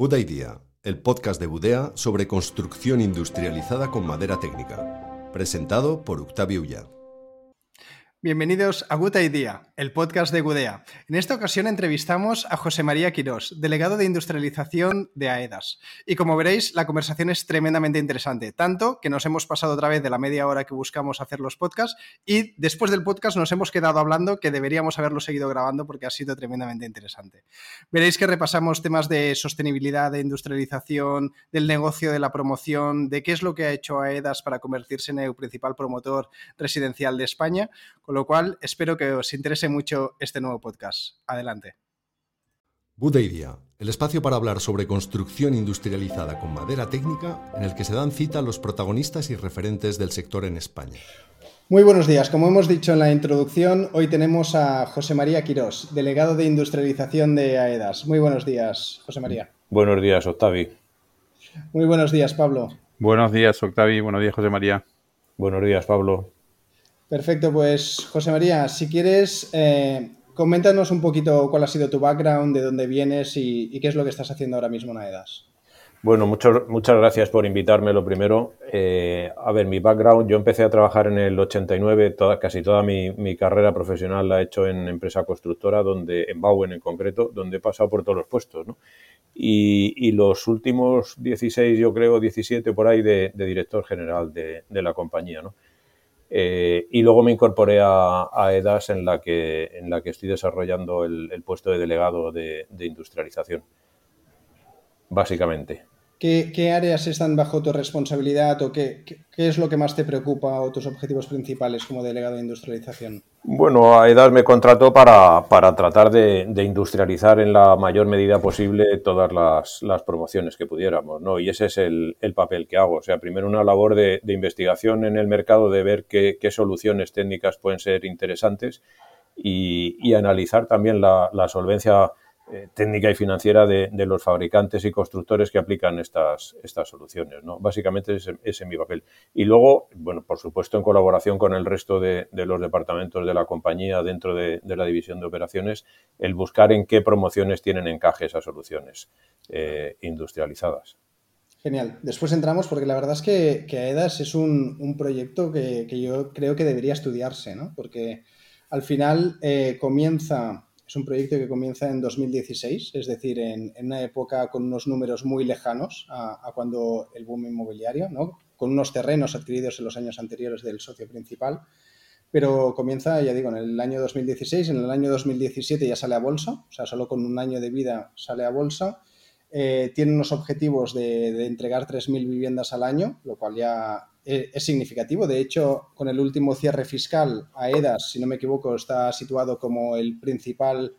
Buda Idea, el podcast de Budea sobre construcción industrializada con madera técnica. Presentado por Octavio Ulla. Bienvenidos a Good Idea, el podcast de Gudea. En esta ocasión entrevistamos a José María Quirós, delegado de industrialización de AEDAS. Y como veréis, la conversación es tremendamente interesante, tanto que nos hemos pasado otra vez de la media hora que buscamos hacer los podcasts y después del podcast nos hemos quedado hablando que deberíamos haberlo seguido grabando porque ha sido tremendamente interesante. Veréis que repasamos temas de sostenibilidad, de industrialización, del negocio, de la promoción, de qué es lo que ha hecho AEDAS para convertirse en el principal promotor residencial de España con lo cual, espero que os interese mucho este nuevo podcast. Adelante. Buda Idea, el espacio para hablar sobre construcción industrializada con madera técnica en el que se dan cita los protagonistas y referentes del sector en España. Muy buenos días. Como hemos dicho en la introducción, hoy tenemos a José María Quirós, delegado de industrialización de AEDAS. Muy buenos días, José María. Buenos días, Octavi. Muy buenos días, Pablo. Buenos días, Octavi. Buenos días, José María. Buenos días, Pablo. Perfecto, pues José María, si quieres, eh, coméntanos un poquito cuál ha sido tu background, de dónde vienes y, qué es lo que estás haciendo ahora mismo en AEDAS. Bueno, muchas gracias por invitarme, lo primero. Eh, a ver, mi background, yo empecé a trabajar en el 89, toda, casi toda mi, carrera profesional la he hecho en empresa constructora, donde, en Bauen en concreto, donde he pasado por todos los puestos, ¿no? Y, los últimos 16, yo creo, 17 por ahí de, director general de, de la compañía, ¿no? Eh, y luego me incorporé a, EDAS en la, que, en la que estoy desarrollando el, puesto de delegado de, industrialización, básicamente. ¿Qué, áreas están bajo tu responsabilidad o qué, es lo que más te preocupa o tus objetivos principales como delegado de industrialización? Bueno, AEDAS me contrató para, tratar de, industrializar en la mayor medida posible todas las, promociones que pudiéramos, ¿no? Y ese es el, papel que hago. O sea, primero una labor de, investigación en el mercado, de ver qué, soluciones técnicas pueden ser interesantes y, analizar también la, la solvencia eh, técnica y financiera de, los fabricantes y constructores que aplican estas, estas soluciones. ¿no? Básicamente ese, es mi papel. Y luego, bueno, por supuesto, en colaboración con el resto de, los departamentos de la compañía dentro de, la división de operaciones, el buscar en qué promociones tienen encaje esas soluciones eh, industrializadas. Genial. Después entramos porque la verdad es que, que AEDAS es un, proyecto que, yo creo que debería estudiarse, ¿no? Porque al final eh, comienza es un proyecto que comienza en 2016, es decir, en, una época con unos números muy lejanos a, cuando el boom inmobiliario, ¿no? con unos terrenos adquiridos en los años anteriores del socio principal, pero comienza, ya digo, en el año 2016, en el año 2017 ya sale a bolsa, o sea, solo con un año de vida sale a bolsa. Eh, tiene unos objetivos de, de entregar 3.000 viviendas al año, lo cual ya eh, es significativo. De hecho, con el último cierre fiscal, AEDAS, si no me equivoco, está situado como el principal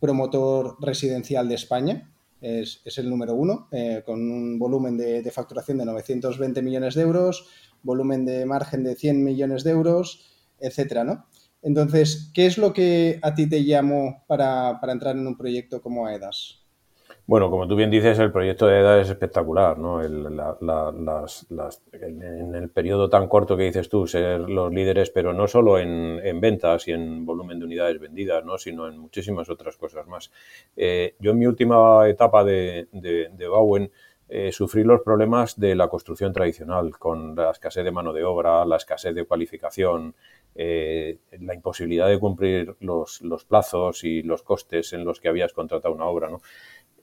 promotor residencial de España. Es, el número uno, eh, con un volumen de, facturación de 920 millones de euros, volumen de margen de 100 millones de euros, etcétera, ¿no? Entonces, ¿qué es lo que a ti te llamó para, para entrar en un proyecto como AEDAS? Bueno, como tú bien dices, el proyecto de EDA es espectacular, ¿no? en el periodo tan corto que dices tú, ser los líderes, pero no solo en, ventas y en volumen de unidades vendidas, ¿no? sino en muchísimas otras cosas más. Eh, yo en mi última etapa de, de, Bowen eh, sufrí los problemas de la construcción tradicional, con la escasez de mano de obra, la escasez de cualificación, eh, la imposibilidad de cumplir los, los, plazos y los costes en los que habías contratado una obra. ¿no?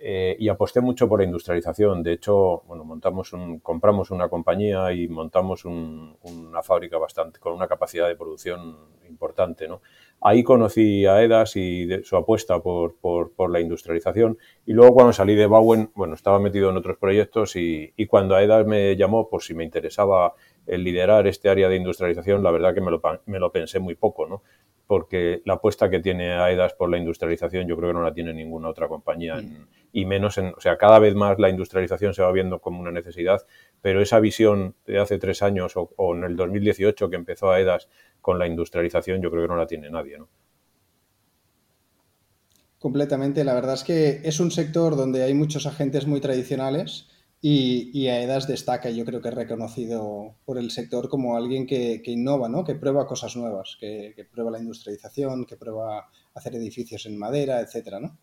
Eh, y aposté mucho por la industrialización. De hecho, bueno, montamos un, compramos una compañía y montamos una fábrica bastante con una capacidad de producción importante. ¿no? Ahí conocí a EDAS y su apuesta por, por, la industrialización. Y luego cuando salí de Bowen, bueno, estaba metido en otros proyectos y, y cuando EDAS me llamó, por si me interesaba el liderar este área de industrialización, la verdad que me lo, me lo pensé muy poco, ¿no? porque la apuesta que tiene AEDAS por la industrialización yo creo que no la tiene ninguna otra compañía mm. Y menos en, o sea, cada vez más la industrialización se va viendo como una necesidad, pero esa visión de hace tres años o, en el 2018 que empezó AEDAS con la industrialización yo creo que no la tiene nadie, ¿no? Completamente, la verdad es que es un sector donde hay muchos agentes muy tradicionales y, AEDAS destaca, yo creo que es reconocido por el sector como alguien que, innova, ¿no? que prueba cosas nuevas, que, prueba la industrialización, que prueba hacer edificios en madera, etcétera, ¿no?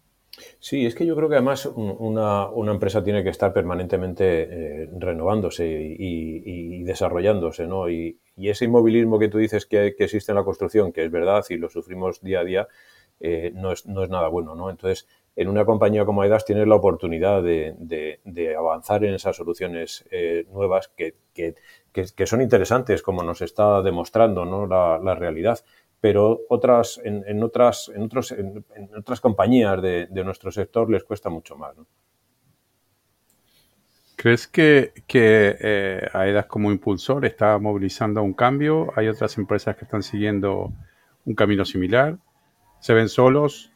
Sí, es que yo creo que además una, empresa tiene que estar permanentemente eh, renovándose y, desarrollándose, ¿no? Y, ese inmovilismo que tú dices que, existe en la construcción, que es verdad y lo sufrimos día a día, eh, no, es, no, es, nada bueno, ¿no? Entonces, en una compañía como AEDAS tienes la oportunidad de, avanzar en esas soluciones eh, nuevas que, son interesantes, como nos está demostrando ¿no? la, realidad. Pero otras, en, otras, en, otros, en, otras compañías de, nuestro sector les cuesta mucho más. ¿Crees que, que eh, AEDAS como impulsor está movilizando un cambio? ¿Hay otras empresas que están siguiendo un camino similar? ¿Se ven solos?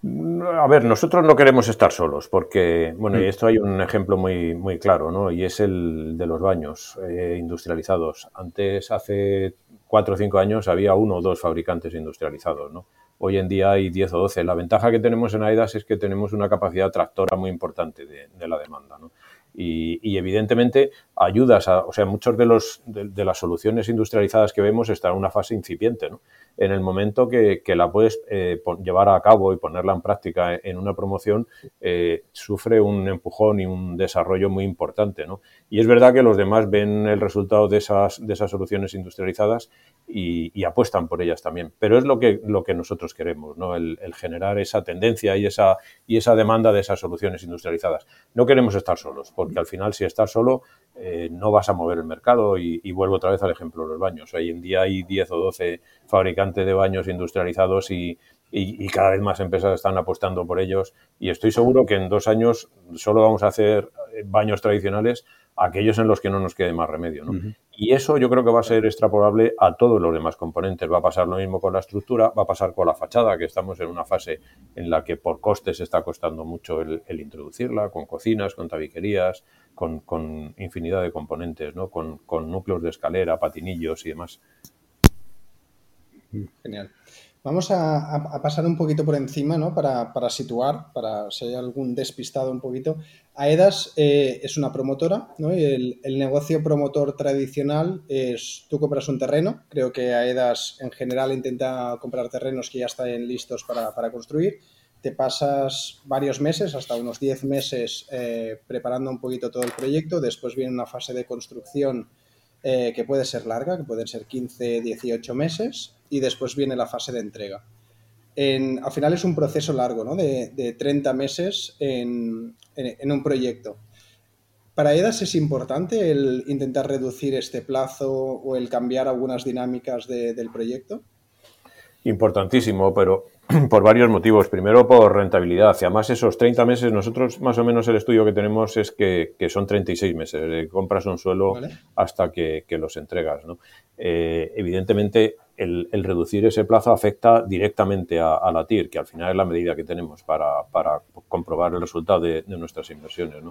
A ver, nosotros no queremos estar solos, porque, bueno, y mm. esto hay un ejemplo muy, muy claro, ¿no? Y es el de los baños eh, industrializados. Antes, hace cuatro o cinco años, había uno o dos fabricantes industrializados, ¿no? Hoy en día hay 10 o 12. La ventaja que tenemos en AIDAS es que tenemos una capacidad tractora muy importante de, de la demanda, ¿no? Y, evidentemente ayudas a, o sea, muchos de los de, las soluciones industrializadas que vemos están en una fase incipiente, ¿no? En el momento que, la puedes eh, llevar a cabo y ponerla en práctica en una promoción, eh, sufre un empujón y un desarrollo muy importante, ¿no? Y es verdad que los demás ven el resultado de esas, de esas soluciones industrializadas y, apuestan por ellas también. Pero es lo que, lo que nosotros queremos, ¿no? El, generar esa tendencia y esa, y esa demanda de esas soluciones industrializadas. No queremos estar solos, porque al final si estás solo eh, no vas a mover el mercado y, vuelvo otra vez al ejemplo de los baños. Hoy en día hay 10 o 12 fabricantes de baños industrializados y, cada vez más empresas están apostando por ellos y estoy seguro que en dos años solo vamos a hacer baños tradicionales aquellos en los que no nos quede más remedio. Y eso yo creo que va a ser extrapolable a todos los demás componentes. Va a pasar lo mismo con la estructura, va a pasar con la fachada, que estamos en una fase en la que por costes está costando mucho el, introducirla, con cocinas, con tabiquerías, con, infinidad de componentes, ¿no? con, con núcleos de escalera, patinillos y demás. Genial. Vamos a, pasar un poquito por encima, ¿no? Para, situar, para si hay algún despistado un poquito. AEDAS eh, es una promotora, ¿no? el, negocio promotor tradicional es tú compras un terreno. Creo que AEDAS en general intenta comprar terrenos que ya están listos para, construir. Te pasas varios meses, hasta unos 10 meses, eh, preparando un poquito todo el proyecto. Después viene una fase de construcción eh, que puede ser larga, que pueden ser 15, 18 meses y después viene la fase de entrega. al final es un proceso largo, ¿no? de, 30 meses en, un proyecto. ¿Para EDAS es importante el intentar reducir este plazo o el cambiar algunas dinámicas del proyecto? Importantísimo, pero por varios motivos. Primero, por rentabilidad. Y además, esos 30 meses, nosotros más o menos el estudio que tenemos es que, son 36 meses. compras un suelo hasta que, los entregas. Eh, evidentemente, el, reducir ese plazo afecta directamente a, la TIR, que al final es la medida que tenemos para, comprobar el resultado de, nuestras inversiones.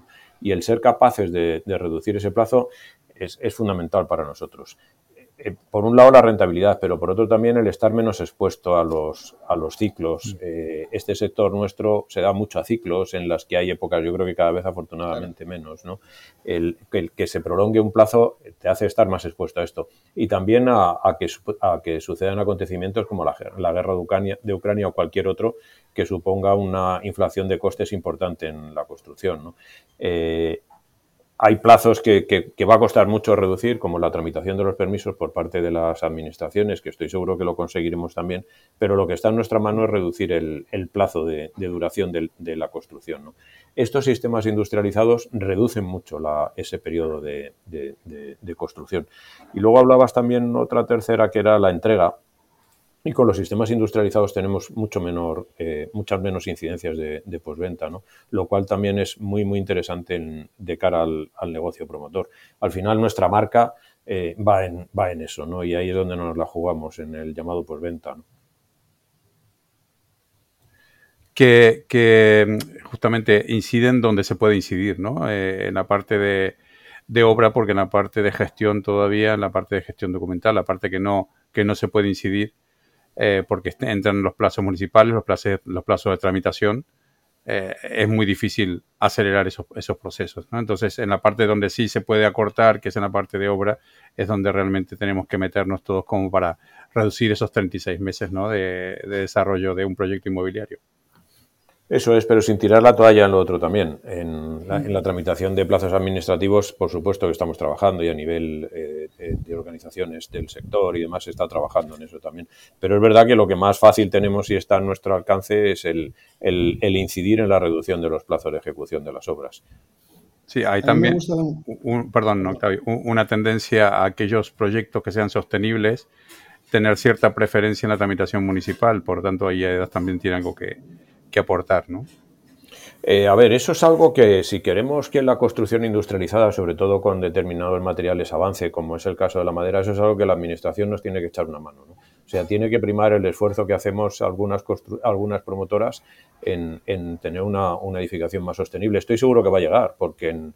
Y el ser capaces de, reducir ese plazo es, es fundamental para nosotros. Eh, por un lado la rentabilidad, pero por otro también el estar menos expuesto a los, a los ciclos. Mm. Eh, este sector nuestro se da mucho a ciclos en las que hay épocas, yo creo que cada vez afortunadamente menos. ¿no? El, que se prolongue un plazo te hace estar más expuesto a esto. Y también a, que, a que sucedan acontecimientos como la, guerra de Ucrania, de Ucrania o cualquier otro que suponga una inflación de costes importante en la construcción. ¿no? Eh, hay plazos que, va a costar mucho reducir, como la tramitación de los permisos por parte de las administraciones, que estoy seguro que lo conseguiremos también, pero lo que está en nuestra mano es reducir el, plazo de, duración de, la construcción. Estos sistemas industrializados reducen mucho ese periodo de, construcción. Y luego hablabas también otra tercera, que era la entrega, y con los sistemas industrializados tenemos mucho menor, eh, muchas menos incidencias de, posventa, ¿no? lo cual también es muy, muy interesante de cara al, negocio promotor. Al final nuestra marca eh, va, en, va en eso, ¿no? y ahí es donde nos la jugamos, en el llamado posventa. ¿no? Que, justamente inciden donde se puede incidir, ¿no? Eh, en la parte de, de, obra, porque en la parte de gestión todavía, en la parte de gestión documental, la parte que no, que no se puede incidir, eh, porque entran los plazos municipales, los plazos, los plazos de tramitación, eh, es muy difícil acelerar esos, esos procesos. Entonces, en la parte donde sí se puede acortar, que es en la parte de obra, es donde realmente tenemos que meternos todos como para reducir esos 36 meses ¿no? de, desarrollo de un proyecto inmobiliario. Eso es, pero sin tirar la toalla en lo otro también. En la, tramitación de plazos administrativos, por supuesto que estamos trabajando y a nivel eh, de organizaciones del sector y demás se está trabajando en eso también. Pero es verdad que lo que más fácil tenemos y está a nuestro alcance es el, incidir en la reducción de los plazos de ejecución de las obras. Sí, hay también, perdón, una tendencia a aquellos proyectos que sean sostenibles, tener cierta preferencia en la tramitación municipal. Por tanto, ahí también tiene algo que, aportar, ¿no? Eh, a ver, eso es algo que si queremos que la construcción industrializada, sobre todo con determinados materiales, avance, como es el caso de la madera, eso es algo que la Administración nos tiene que echar una mano. ¿no? O sea, tiene que primar el esfuerzo que hacemos algunas, algunas promotoras en, tener una, edificación más sostenible. Estoy seguro que va a llegar, porque en,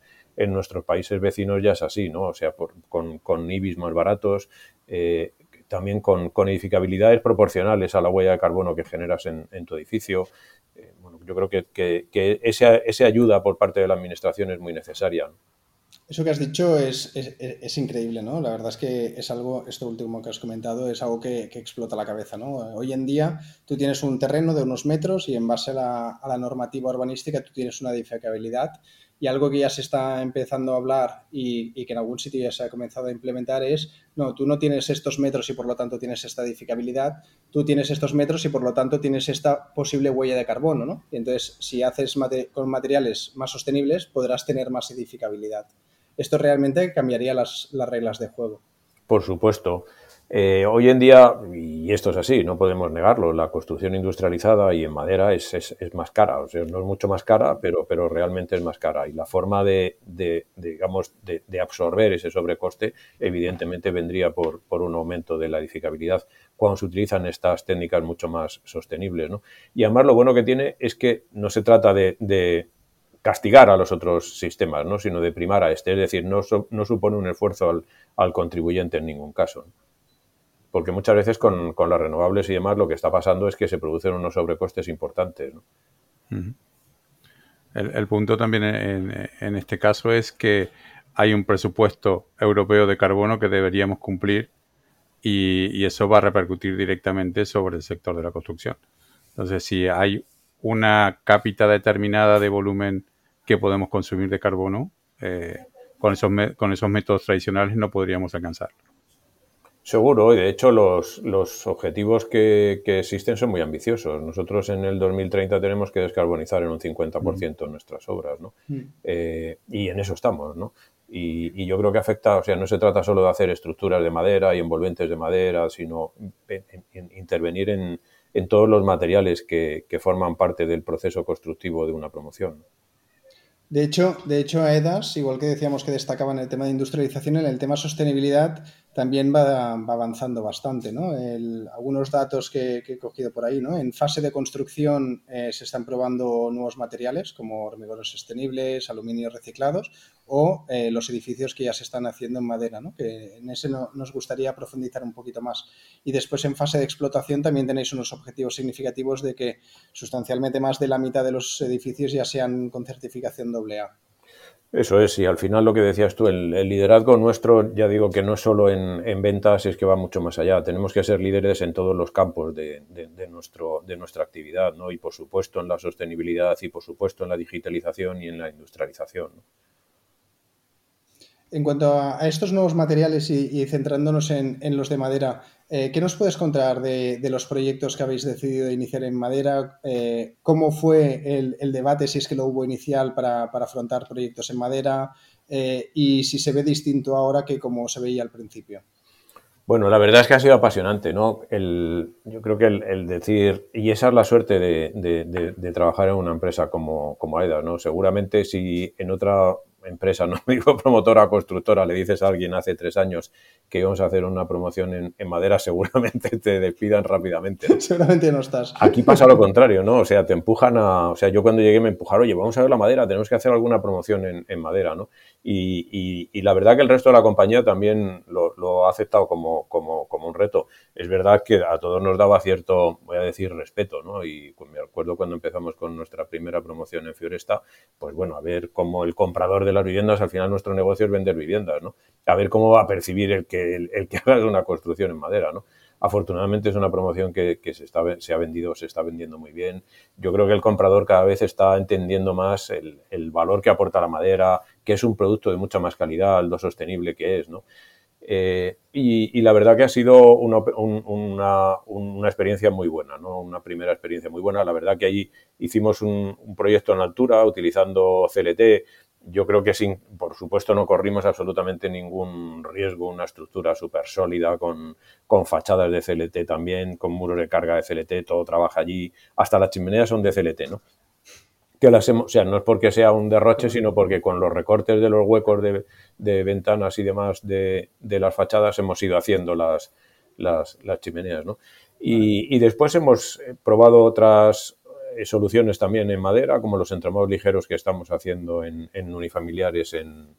nuestros países vecinos ya es así, ¿no? O sea, con, con IBIs más baratos, eh, también con, edificabilidades proporcionales a la huella de carbono que generas en, tu edificio. Eh, bueno, yo creo que, que, esa, ayuda por parte de la Administración es muy necesaria. Eso que has dicho es, increíble, ¿no? La verdad es que es algo, esto último que has comentado, es algo que, explota la cabeza, ¿no? Hoy en día tú tienes un terreno de unos metros y en base a la normativa urbanística tú tienes una edificabilidad y algo que ya se está empezando a hablar y, que en algún sitio ya se ha comenzado a implementar es, no, tú no tienes estos metros y por lo tanto tienes esta edificabilidad, tú tienes estos metros y por lo tanto tienes esta posible huella de carbono, ¿no? Y entonces, si haces con materiales más sostenibles, podrás tener más edificabilidad. Esto realmente cambiaría las, las reglas de juego. Por supuesto. Eh, hoy en día, y esto es así, no podemos negarlo, la construcción industrializada y en madera es, es, más cara, o sea, no es mucho más cara, pero, pero realmente es más cara. Y la forma de, digamos, de, absorber ese sobrecoste, evidentemente, vendría por, un aumento de la edificabilidad cuando se utilizan estas técnicas mucho más sostenibles. ¿no? Y además lo bueno que tiene es que no se trata de, castigar a los otros sistemas, ¿no? sino de primar a este, es decir, no, supone un esfuerzo al contribuyente en ningún caso porque muchas veces con, las renovables y demás lo que está pasando es que se producen unos sobrecostes importantes. el, punto también en, este caso es que hay un presupuesto europeo de carbono que deberíamos cumplir y, eso va a repercutir directamente sobre el sector de la construcción. Entonces, si hay una cápita determinada de volumen que podemos consumir de carbono, eh, con, esos con esos métodos tradicionales no podríamos alcanzarlo. Seguro, y de hecho los, los objetivos que, que, existen son muy ambiciosos. Nosotros en el 2030 tenemos que descarbonizar en un 50% mm. nuestras obras, ¿no? Mm. Eh, y en eso estamos, ¿no? Y, y, yo creo que afecta, o sea, no se trata solo de hacer estructuras de madera y envolventes de madera, sino intervenir en, en, todos los materiales que, que, forman parte del proceso constructivo de una promoción. De hecho, de hecho, AEDAS, igual que decíamos que destacaba en el tema de industrialización, en el tema sostenibilidad también va, avanzando bastante. ¿no? algunos datos que, he cogido por ahí. ¿no? En fase de construcción eh, se están probando nuevos materiales como hormigones sostenibles, aluminio reciclados o eh, los edificios que ya se están haciendo en madera. ¿no? Que en ese nos gustaría profundizar un poquito más. Y después en fase de explotación también tenéis unos objetivos significativos de que sustancialmente más de la mitad de los edificios ya sean con certificación AA. Eso es, y al final lo que decías tú, el, liderazgo nuestro, ya digo que no es solo en, ventas, es que va mucho más allá. Tenemos que ser líderes en todos los campos de, nuestro, de nuestra actividad, ¿no? Y por supuesto en la sostenibilidad y por supuesto en la digitalización y en la industrialización. En cuanto a estos nuevos materiales y, centrándonos en, los de madera, eh, ¿qué nos puedes contar de, los proyectos que habéis decidido iniciar en madera? Eh, ¿Cómo fue el, debate, si es que lo hubo inicial, para, afrontar proyectos en madera? Eh, y si se ve distinto ahora que como se veía al principio. Bueno, la verdad es que ha sido apasionante, ¿no? yo creo que el, decir, y esa es la suerte de, trabajar en una empresa como, como ¿no? Seguramente si en otra empresa, no digo promotora constructora, le dices a alguien hace tres años que íbamos a hacer una promoción en, madera, seguramente te despidan rápidamente. Seguramente no estás. Aquí pasa lo contrario, ¿no? O sea, te empujan a. O sea, yo cuando llegué me empujaron, oye, vamos a ver la madera, tenemos que hacer alguna promoción en, madera, ¿no? Y, la verdad que el resto de la compañía también lo, ha aceptado como, como, como, un reto. Es verdad que a todos nos daba cierto, voy a decir, respeto, ¿no? Y me acuerdo cuando empezamos con nuestra primera promoción en Fioresta, pues bueno, a ver cómo el comprador de las viviendas, al final nuestro negocio es vender viviendas, ¿no? A ver cómo va a percibir el que, el, que haga una construcción en madera, ¿no? Afortunadamente es una promoción que, se, ha vendido, se está vendiendo muy bien. Yo creo que el comprador cada vez está entendiendo más el, valor que aporta la madera, que es un producto de mucha más calidad, lo sostenible que es, ¿no? Eh, y, la verdad que ha sido una, una, experiencia muy buena, ¿no? una primera experiencia muy buena. La verdad que allí hicimos un, proyecto en altura utilizando CLT. Yo creo que sin, por supuesto no corrimos absolutamente ningún riesgo, una estructura súper sólida con, con fachadas de CLT también, con muros de carga de CLT, todo trabaja allí, hasta las chimeneas son de CLT, ¿no? que las hemos, o sea, no es porque sea un derroche, sino porque con los recortes de los huecos de, ventanas y demás de, las fachadas hemos ido haciendo las, las, chimeneas, ¿no? Y, después hemos probado otras soluciones también en madera, como los entramados ligeros que estamos haciendo en, unifamiliares en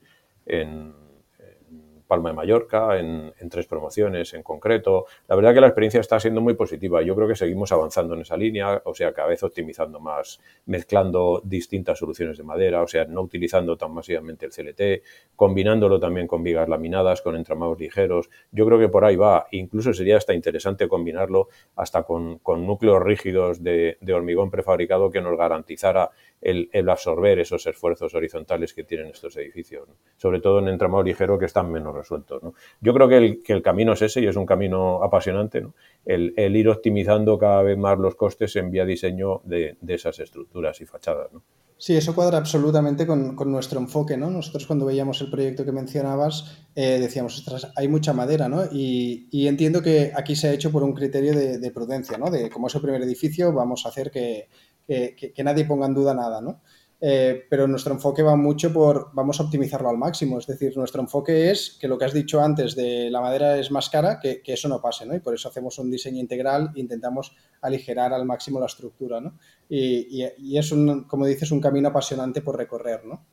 Palma de Mallorca, en, tres promociones en concreto. La verdad que la experiencia está siendo muy positiva. Yo creo que seguimos avanzando en esa línea, o sea, cada vez optimizando más, mezclando distintas soluciones de madera, o sea, no utilizando tan masivamente el CLT, combinándolo también con vigas laminadas, con entramados ligeros. Yo creo que por ahí va. Incluso sería hasta interesante combinarlo hasta con, núcleos rígidos de, hormigón prefabricado que nos garantizara el, absorber esos esfuerzos horizontales que tienen estos edificios, sobre todo en entramado ligero que están menos resueltos. Yo creo que el, que el, camino es ese y es un camino apasionante, el, ir optimizando cada vez más los costes en vía diseño de, esas estructuras y fachadas. Sí, eso cuadra absolutamente con, nuestro enfoque, ¿no? Nosotros cuando veíamos el proyecto que mencionabas eh, decíamos, ostras, hay mucha madera, ¿no? Y, entiendo que aquí se ha hecho por un criterio de, prudencia, ¿no? De como es el primer edificio, vamos a hacer que, que nadie ponga en duda nada, ¿no? Eh, pero nuestro enfoque va mucho por, vamos a optimizarlo al máximo, es decir, nuestro enfoque es que lo que has dicho antes de la madera es más cara, que, eso no pase, ¿no? Y por eso hacemos un diseño integral e intentamos aligerar al máximo la estructura, ¿no? Y, es, un, como dices, un camino apasionante por recorrer, ¿no?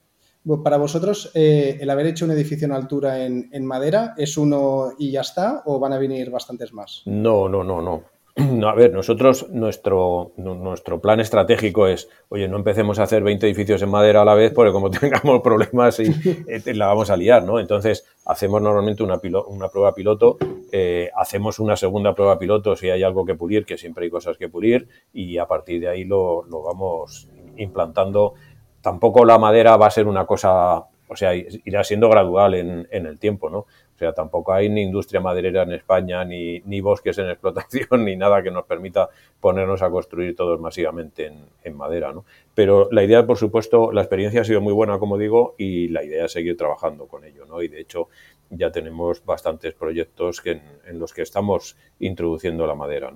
Para vosotros, eh, el haber hecho un edificio en altura en, en madera, ¿es uno y ya está o van a venir bastantes más? No, no, no, no. No, a ver, nosotros, nuestro, nuestro plan estratégico es, oye, no empecemos a hacer 20 edificios en madera a la vez porque como tengamos problemas y, eh, la vamos a liar, ¿no? Entonces, hacemos normalmente una, una prueba piloto, eh, hacemos una segunda prueba piloto si hay algo que pulir, que siempre hay cosas que pulir, y a partir de ahí lo, lo vamos implantando. Tampoco la madera va a ser una cosa, o sea, irá siendo gradual en, en el tiempo, ¿no? O sea, tampoco hay ni industria maderera en España, ni, ni bosques en explotación, ni nada que nos permita ponernos a construir todos masivamente en, madera, ¿no? Pero la idea, por supuesto, la experiencia ha sido muy buena, como digo, y la idea es seguir trabajando con ello, ¿no? Y de hecho, ya tenemos bastantes proyectos que en, los que estamos introduciendo la madera.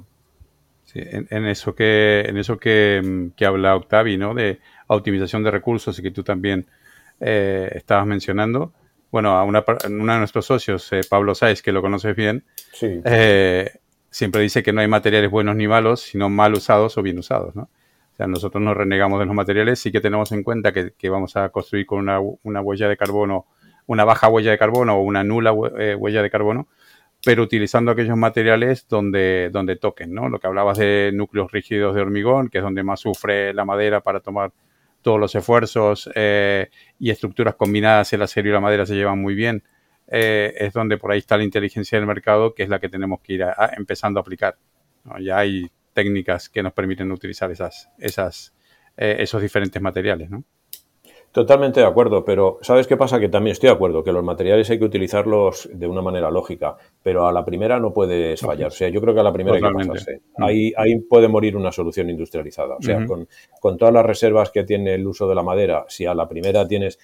Sí, en, eso que en eso que, habla Octavi, ¿no? De optimización de recursos y que tú también eh, estabas mencionando bueno, a una, uno de nuestros socios, eh, Pablo Sáez, que lo conoces bien, eh, siempre dice que no hay materiales buenos ni malos, sino mal usados o bien usados, ¿no? O sea, nosotros no renegamos de los materiales, sí que tenemos en cuenta que, vamos a construir con una, huella de carbono, una baja huella de carbono o una nula eh, huella de carbono, pero utilizando aquellos materiales donde, donde toquen, ¿no? Lo que hablabas de núcleos rígidos de hormigón, que es donde más sufre la madera para tomar todos los esfuerzos eh, y estructuras combinadas, el acero y la madera se llevan muy bien, eh, es donde por ahí está la inteligencia del mercado, que es la que tenemos que ir empezando a aplicar. Ya hay técnicas que nos permiten utilizar esas, esas, eh, esos diferentes materiales. ¿no? Totalmente de acuerdo, pero ¿sabes qué pasa? Que también estoy de acuerdo, que los materiales hay que utilizarlos de una manera lógica, pero a la primera no puedes fallar. O sea, yo creo que a la primera hay que pasarse. Mm. Ahí, ahí puede morir una solución industrializada. O sea, con, con, todas las reservas que tiene el uso de la madera, si a la primera tienes,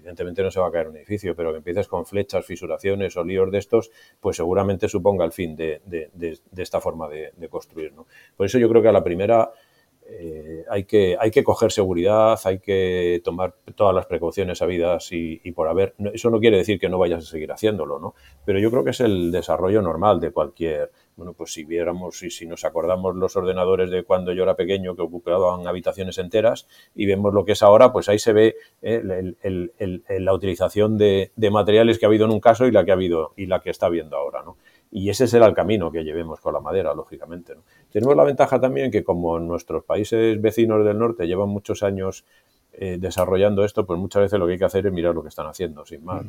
evidentemente no se va a caer un edificio, pero que empieces con flechas, fisuraciones o líos de estos, pues seguramente suponga el fin de, de, de, esta forma de, construir. ¿no? Por eso yo creo que a la primera eh, hay, que, hay que coger seguridad, hay que tomar todas las precauciones habidas y, por haber. Eso no quiere decir que no vayas a seguir haciéndolo, ¿no? Pero yo creo que es el desarrollo normal de cualquier. Bueno, pues si viéramos y si nos acordamos los ordenadores de cuando yo era pequeño que ocupaban habitaciones enteras y vemos lo que es ahora, pues ahí se ve eh, la utilización de, de materiales que ha habido en un caso y la que ha habido y la que está habiendo ahora, ¿no? Y ese será el camino que llevemos con la madera, lógicamente. Tenemos la ventaja también que como nuestros países vecinos del norte llevan muchos años eh, desarrollando esto, pues muchas veces lo que hay que hacer es mirar lo que están haciendo, sin más.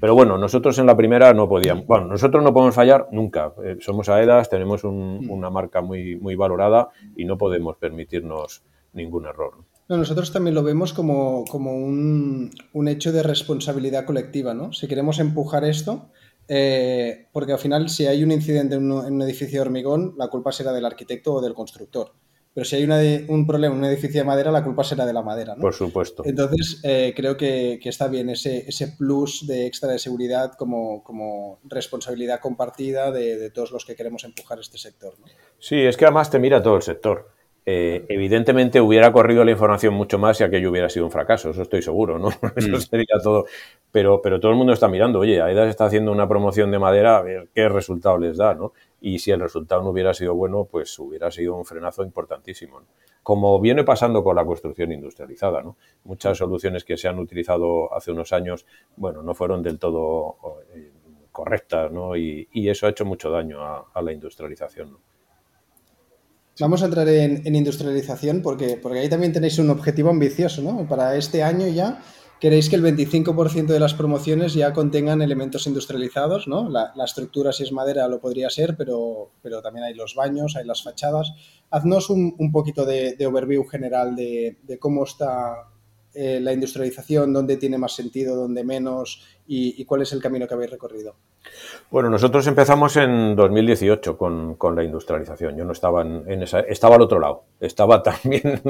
Pero bueno, nosotros en la primera no podíamos. Bueno, nosotros no podemos fallar nunca. Eh, somos AEDAS, tenemos una marca muy, muy valorada y no podemos permitirnos ningún error. nosotros también lo vemos como, un, hecho de responsabilidad colectiva, ¿no? Si queremos empujar esto, eh, porque al final si hay un incidente en un, edificio de hormigón, la culpa será del arquitecto o del constructor. Pero si hay un problema en un edificio de madera, la culpa será de la madera, ¿no? Por supuesto. Entonces, eh, creo que, está bien ese, ese plus de extra de seguridad como, como responsabilidad compartida de, de, todos los que queremos empujar este sector, ¿no? Sí, es que además te mira todo el sector. Eh, evidentemente hubiera corrido la información mucho más si aquello hubiera sido un fracaso, eso estoy seguro, ¿no? Eso mm. sería todo. Pero, pero todo el mundo está mirando, oye, AEDAS está haciendo una promoción de madera, a ver qué resultado les da, ¿no? Y si el resultado no hubiera sido bueno, pues hubiera sido un frenazo importantísimo. Como viene pasando con la construcción industrializada, ¿no? Muchas soluciones que se han utilizado hace unos años, bueno, no fueron del todo eh, correctas, ¿no? Y, eso ha hecho mucho daño a, a la industrialización, ¿no? Vamos a entrar en, industrialización porque, porque ahí también tenéis un objetivo ambicioso, ¿no? Para este año ya queréis que el 25% de las promociones ya contengan elementos industrializados, ¿no? La, estructura, si es madera, lo podría ser, pero, pero también hay los baños, hay las fachadas. Haznos un, poquito de, overview general de, cómo está eh, la industrialización, dónde tiene más sentido, dónde menos y cuál es el camino que habéis recorrido. Bueno, nosotros empezamos en 2018 con, con la industrialización. Yo no estaba en, esa, estaba al otro lado. Estaba también,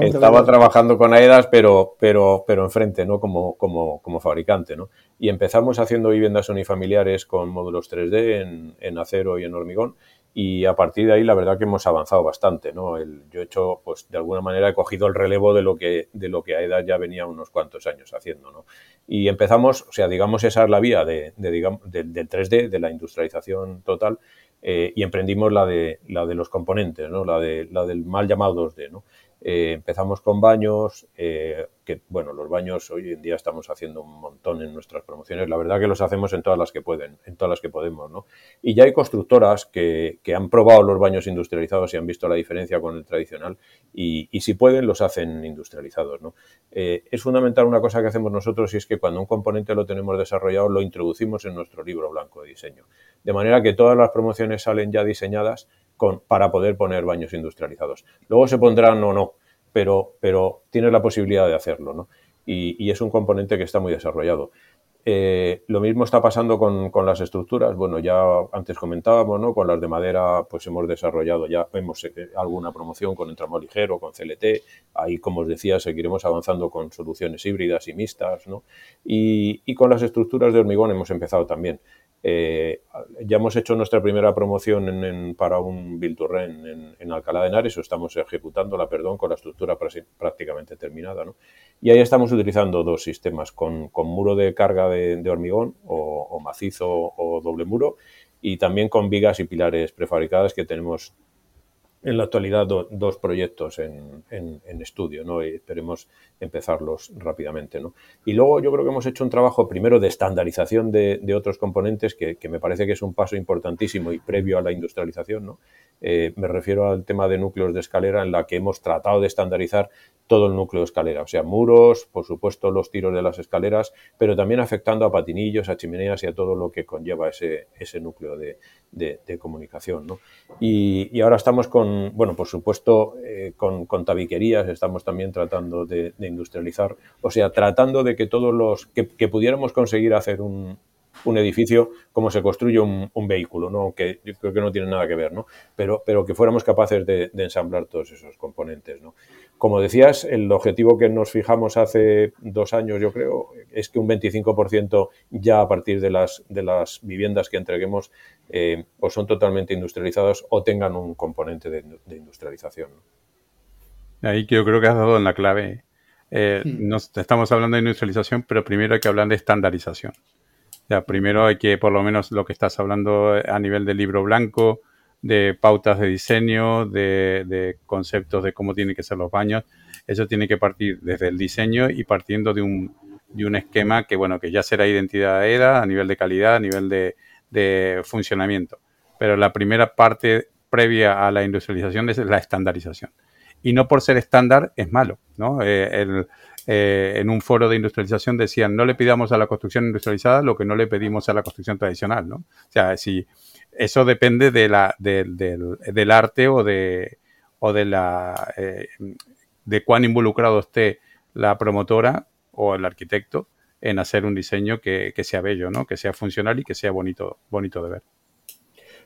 estaba trabajando con AEDAS, pero, pero, pero enfrente, ¿no? Como, como, como fabricante, ¿no? Y empezamos haciendo viviendas unifamiliares con módulos 3D en, en acero y en hormigón y a partir de ahí la verdad que hemos avanzado bastante, ¿no? yo he hecho, pues de alguna manera he cogido el relevo de lo que, de lo que AEDA ya venía unos cuantos años haciendo, ¿no? Y empezamos, o sea, digamos esa es la vía de, digamos, del 3D, de la industrialización total, eh, y emprendimos la de, la de los componentes, ¿no? La, de, la del mal llamado 2D, ¿no? Eh, empezamos con baños, eh, que bueno, los baños hoy en día estamos haciendo un montón en nuestras promociones. La verdad que los hacemos en todas las que pueden, en todas las que podemos, ¿no? Y ya hay constructoras que, han probado los baños industrializados y han visto la diferencia con el tradicional y, y si pueden los hacen industrializados, ¿no? Eh, es fundamental una cosa que hacemos nosotros y es que cuando un componente lo tenemos desarrollado lo introducimos en nuestro libro blanco de diseño. De manera que todas las promociones salen ya diseñadas para poder poner baños industrializados. Luego se pondrán o no, pero, pero tienes la posibilidad de hacerlo, ¿no? Y, es un componente que está muy desarrollado. Eh, lo mismo está pasando con, con, las estructuras. Bueno, ya antes comentábamos, ¿no? Con las de madera, pues hemos desarrollado ya, hemos eh, alguna promoción con entramo ligero, con CLT. Ahí, como os decía, seguiremos avanzando con soluciones híbridas y mixtas, ¿no? Y con las estructuras de hormigón hemos empezado también. Eh, ya hemos hecho nuestra primera promoción para un to en, Alcalá de Henares, o estamos ejecutándola, perdón, con la estructura prácticamente terminada. ¿no? Y ahí estamos utilizando dos sistemas, con, muro de carga de, hormigón o, macizo o doble muro, y también con vigas y pilares prefabricadas que tenemos en la actualidad dos proyectos en, estudio, ¿no? Y esperemos empezarlos rápidamente, ¿no? Y luego yo creo que hemos hecho un trabajo primero de estandarización de, otros componentes que, que, me parece que es un paso importantísimo y previo a la industrialización, ¿no? Eh, me refiero al tema de núcleos de escalera en la que hemos tratado de estandarizar todo el núcleo de escalera, o sea, muros, por supuesto los tiros de las escaleras, pero también afectando a patinillos, a chimeneas y a todo lo que conlleva ese, ese núcleo de, comunicación. ¿no? Y, ahora estamos con, bueno, por supuesto, eh, con, tabiquerías, estamos también tratando de, industrializar, o sea, tratando de que todos los, que pudiéramos conseguir hacer un, un edificio como se construye un, vehículo, ¿no? que yo creo que no tiene nada que ver, ¿no? pero, pero que fuéramos capaces de, ensamblar todos esos componentes. ¿no? Como decías, el objetivo que nos fijamos hace dos años, yo creo, es que un 25% ya a partir de las, de las viviendas que entreguemos eh, pues son totalmente industrializadas o tengan un componente de, industrialización. Ahí que yo creo que has dado en la clave. Eh, hmm. estamos hablando de industrialización, pero primero hay que hablar de estandarización primero hay que, por lo menos lo que estás hablando a nivel de libro blanco, de pautas de diseño, de, conceptos de cómo tienen que ser los baños, eso tiene que partir desde el diseño y partiendo de un, de un esquema que, bueno, que ya será identidad EDA a nivel de calidad, a nivel de, funcionamiento. Pero la primera parte previa a la industrialización es la estandarización. Y no por ser estándar es malo, ¿no? Eh, eh, en un foro de industrialización decían, no le pidamos a la construcción industrializada lo que no le pedimos a la construcción tradicional, ¿no? O sea, si eso depende de la, del, arte o de, la, eh, de cuán involucrado esté la promotora o el arquitecto en hacer un diseño que, que sea bello, ¿no? Que sea funcional y que sea bonito, bonito de ver.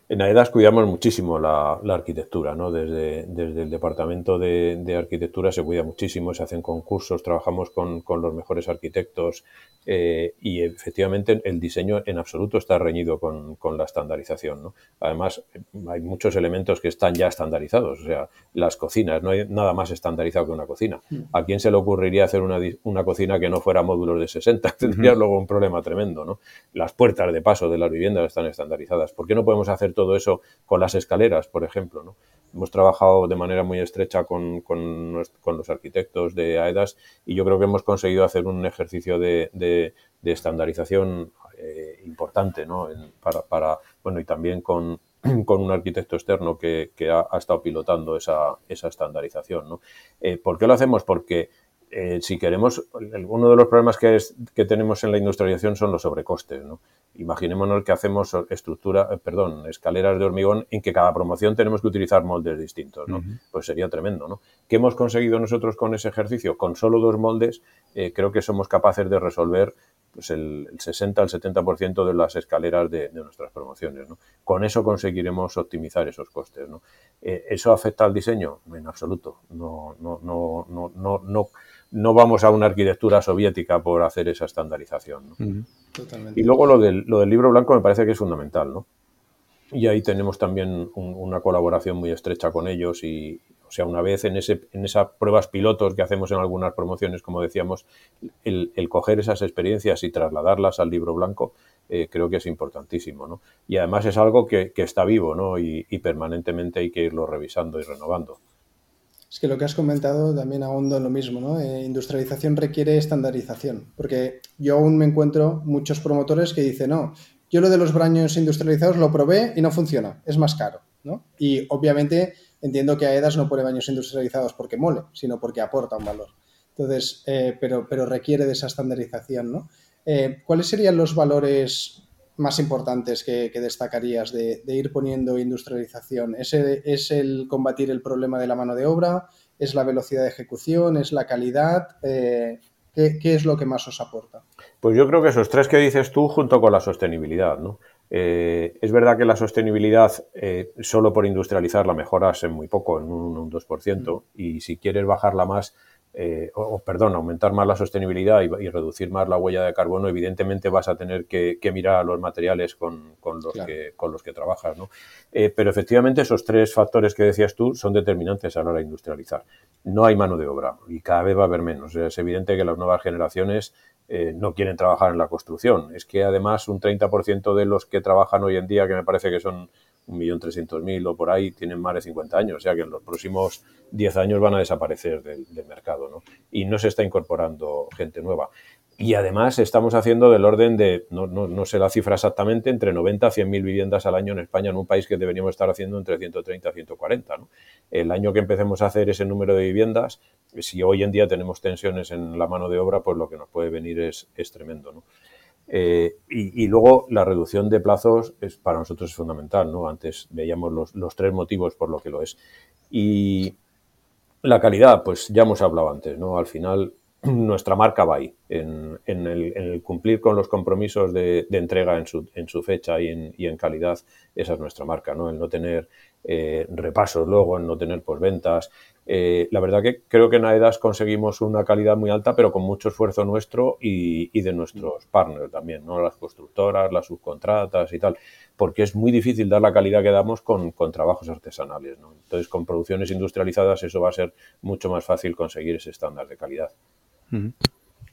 En AEDAS cuidamos muchísimo la, arquitectura, ¿no? Desde, desde el departamento de, arquitectura se cuida muchísimo, se hacen concursos, trabajamos con, los mejores arquitectos eh, y efectivamente el diseño en absoluto está reñido con, la estandarización, ¿no? Además, hay muchos elementos que están ya estandarizados, o sea, las cocinas, no hay nada más estandarizado que una cocina. Mm. ¿A quién se le ocurriría hacer una, una cocina que no fuera módulos de 60? Tendría luego un problema tremendo, ¿no? Las puertas de paso de las viviendas están estandarizadas. ¿Por qué no podemos hacer todo eso con las escaleras, por ejemplo. ¿no? Hemos trabajado de manera muy estrecha con, con, los arquitectos de AEDAS y yo creo que hemos conseguido hacer un ejercicio de, de, estandarización eh, importante ¿no? para, para, bueno, y también con, con un arquitecto externo que, que ha, estado pilotando esa, esa estandarización. ¿no? Eh, ¿Por qué lo hacemos? Porque eh, si queremos, uno de los problemas que, que, tenemos en la industrialización son los sobrecostes. ¿no? Imaginémonos que hacemos estructura, eh, perdón, escaleras de hormigón en que cada promoción tenemos que utilizar moldes distintos. ¿no? Pues sería tremendo. ¿no? ¿Qué hemos conseguido nosotros con ese ejercicio? Con solo dos moldes, eh, creo que somos capaces de resolver pues el, 60 al 70% de las escaleras de, nuestras promociones. ¿no? Con eso conseguiremos optimizar esos costes. ¿no? ¿Eso afecta al diseño? En absoluto. No, no, no, no, no, no no vamos a una arquitectura soviética por hacer esa estandarización. Y luego lo del, lo del, libro blanco me parece que es fundamental, ¿no? Y ahí tenemos también una colaboración muy estrecha con ellos y, o sea, una vez en, ese, en esas pruebas pilotos que hacemos en algunas promociones, como decíamos, el, coger esas experiencias y trasladarlas al libro blanco, eh, creo que es importantísimo, ¿no? Y además es algo que, está vivo, ¿no? y permanentemente hay que irlo revisando y renovando. Es que lo que has comentado también ahondo en lo mismo, ¿no? Eh, industrialización requiere estandarización, porque yo aún me encuentro muchos promotores que dicen, no, yo lo de los baños industrializados lo probé y no funciona, es más caro, ¿no? Y obviamente entiendo que AEDAS no pone baños industrializados porque mole, sino porque aporta un valor. Entonces, eh, pero, requiere de esa estandarización, ¿no? Eh, ¿Cuáles serían los valores más importantes que, destacarías de, ir poniendo industrialización? ¿Es el, ¿Es el, combatir el problema de la mano de obra? ¿Es la velocidad de ejecución? ¿Es la calidad? Eh, ¿qué, es lo que más os aporta? Pues yo creo que esos tres que dices tú junto con la sostenibilidad, ¿no? Eh, es verdad que la sostenibilidad, eh, solo por industrializar la mejoras en muy poco, en un, un 2%, mm. y si quieres bajarla más, eh, o, perdón, aumentar más la sostenibilidad y, reducir más la huella de carbono, evidentemente vas a tener que, mirar a los materiales con, los, que, con los que trabajas. ¿no? Eh, pero efectivamente esos tres factores que decías tú son determinantes a la hora de industrializar. No hay mano de obra y cada vez va a haber menos. Es evidente que las nuevas generaciones eh, no quieren trabajar en la construcción. Es que además un 30% de los que trabajan hoy en día, que me parece que son 1.300.000 o por ahí tienen más de 50 años, o sea que en los próximos 10 años van a desaparecer del, mercado, ¿no? Y no se está incorporando gente nueva. Y además estamos haciendo del orden de, no, no, no sé la cifra exactamente, entre 90 a 100.000 viviendas al año en España, en un país que deberíamos estar haciendo entre 130 a 140. ¿no? El año que empecemos a hacer ese número de viviendas, si hoy en día tenemos tensiones en la mano de obra, pues lo que nos puede venir es, es tremendo. ¿no? Eh, y, luego la reducción de plazos es, para nosotros es fundamental, ¿no? Antes veíamos los, los, tres motivos por lo que lo es. Y la calidad, pues ya hemos hablado antes, ¿no? Al final nuestra marca va ahí, en, en, el, cumplir con los compromisos de, entrega en su, en su fecha y y en, calidad, esa es nuestra marca, ¿no? El no tener eh, repasos luego, el no tener posventas, eh, la verdad que creo que en AEDAS conseguimos una calidad muy alta, pero con mucho esfuerzo nuestro y, de nuestros partners también, ¿no? Las constructoras, las subcontratas y tal, porque es muy difícil dar la calidad que damos con, trabajos artesanales, ¿no? Entonces, con producciones industrializadas eso va a ser mucho más fácil conseguir ese estándar de calidad.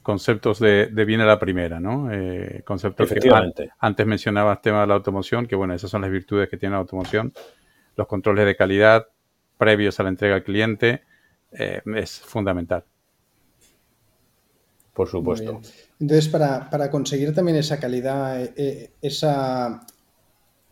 Conceptos de, de bien a la primera, ¿no? Eh, conceptos Efectivamente. que antes mencionabas tema de la automoción, que bueno, esas son las virtudes que tiene la automoción, los controles de calidad, previos a la entrega al cliente eh, es fundamental. Por supuesto. Entonces, para, conseguir también esa calidad, eh, eh, esa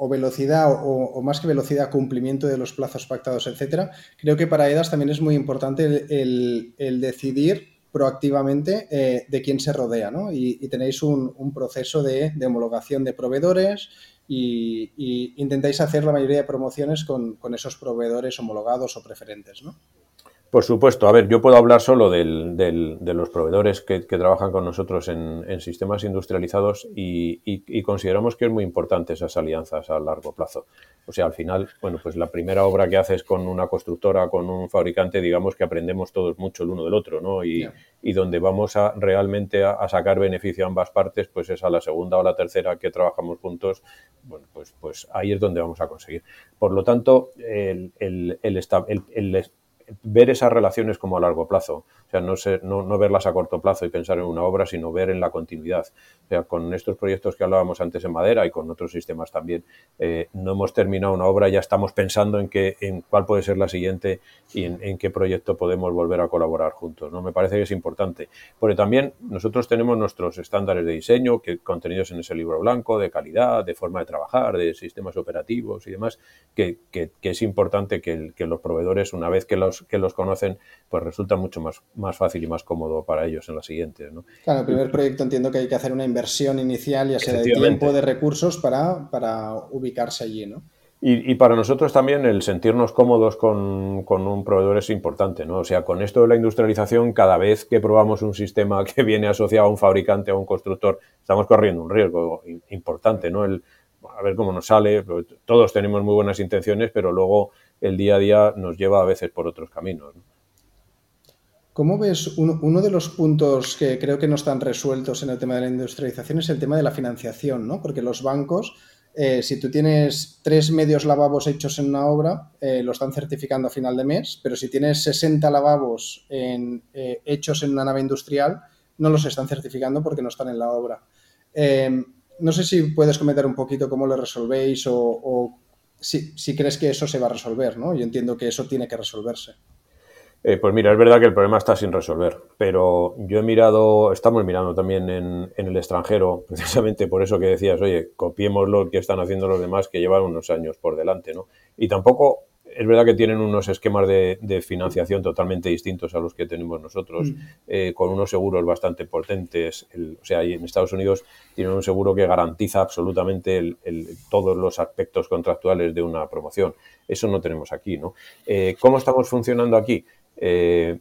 o velocidad o, más que velocidad, cumplimiento de los plazos pactados, etcétera, creo que para EDAS también es muy importante el, decidir proactivamente eh, de quién se rodea, ¿no? Y, tenéis un, proceso de, homologación de proveedores y, intentáis hacer la mayoría de promociones con, con esos proveedores homologados o preferentes, ¿no? Por supuesto, a ver, yo puedo hablar solo del, de los proveedores que, trabajan con nosotros en, sistemas industrializados y, consideramos que es muy importante esas alianzas a largo plazo. O sea, al final, bueno, pues la primera obra que haces con una constructora, con un fabricante, digamos que aprendemos todos mucho el uno del otro, ¿no? Y, donde vamos a realmente a, sacar beneficio a ambas partes, pues es a la segunda o la tercera que trabajamos juntos, bueno, pues, pues ahí es donde vamos a conseguir. Por lo tanto, el, el, el, el ver esas relaciones como a largo plazo. O sea, no, no, no, verlas a corto plazo y pensar en una obra, sino ver en la continuidad. O sea, con estos proyectos que hablábamos antes en madera y con otros sistemas también, eh, no hemos terminado una obra, ya estamos pensando en, qué, en cuál puede ser la siguiente y en, qué proyecto podemos volver a colaborar juntos. ¿no? Me parece que es importante. Porque también nosotros tenemos nuestros estándares de diseño que contenidos en ese libro blanco, de calidad, de forma de trabajar, de sistemas operativos y demás, que, que, es importante que los proveedores, una vez que los que los conocen, pues resulta mucho más, más fácil y más cómodo para ellos en las siguientes. ¿no? Claro, el primer proyecto entiendo que hay que hacer una inversión inicial, ya sea de tiempo, de recursos, para, para ubicarse allí, ¿no? Y, para nosotros también el sentirnos cómodos con, con, un proveedor es importante, ¿no? O sea, con esto de la industrialización, cada vez que probamos un sistema que viene asociado a un fabricante o a un constructor, estamos corriendo un riesgo importante, ¿no? El, a ver cómo nos sale, todos tenemos muy buenas intenciones, pero luego el día a día nos lleva a veces por otros caminos. ¿Cómo ves? Uno, de los puntos que creo que no están resueltos en el tema de la industrialización es el tema de la financiación, ¿no? Porque los bancos, eh, si tú tienes tres medios lavabos hechos en una obra, eh, lo están certificando a final de mes, pero si tienes 60 lavabos eh, hechos en una nave industrial, no los están certificando porque no están en la obra. no sé si puedes comentar un poquito cómo lo resolvéis o, o si, crees que eso se va a resolver, ¿no? Yo entiendo que eso tiene que resolverse. Eh, pues mira, es verdad que el problema está sin resolver, pero yo he mirado, estamos mirando también en, el extranjero, precisamente por eso que decías, oye, copiemos lo que están haciendo los demás que llevan unos años por delante, ¿no? Y tampoco es verdad que tienen unos esquemas de, financiación totalmente distintos a los que tenemos nosotros, mm. eh, con unos seguros bastante potentes. o sea, en Estados Unidos tienen un seguro que garantiza absolutamente todos los aspectos contractuales de una promoción. Eso no tenemos aquí, ¿no? Eh, ¿Cómo estamos funcionando aquí? Eh,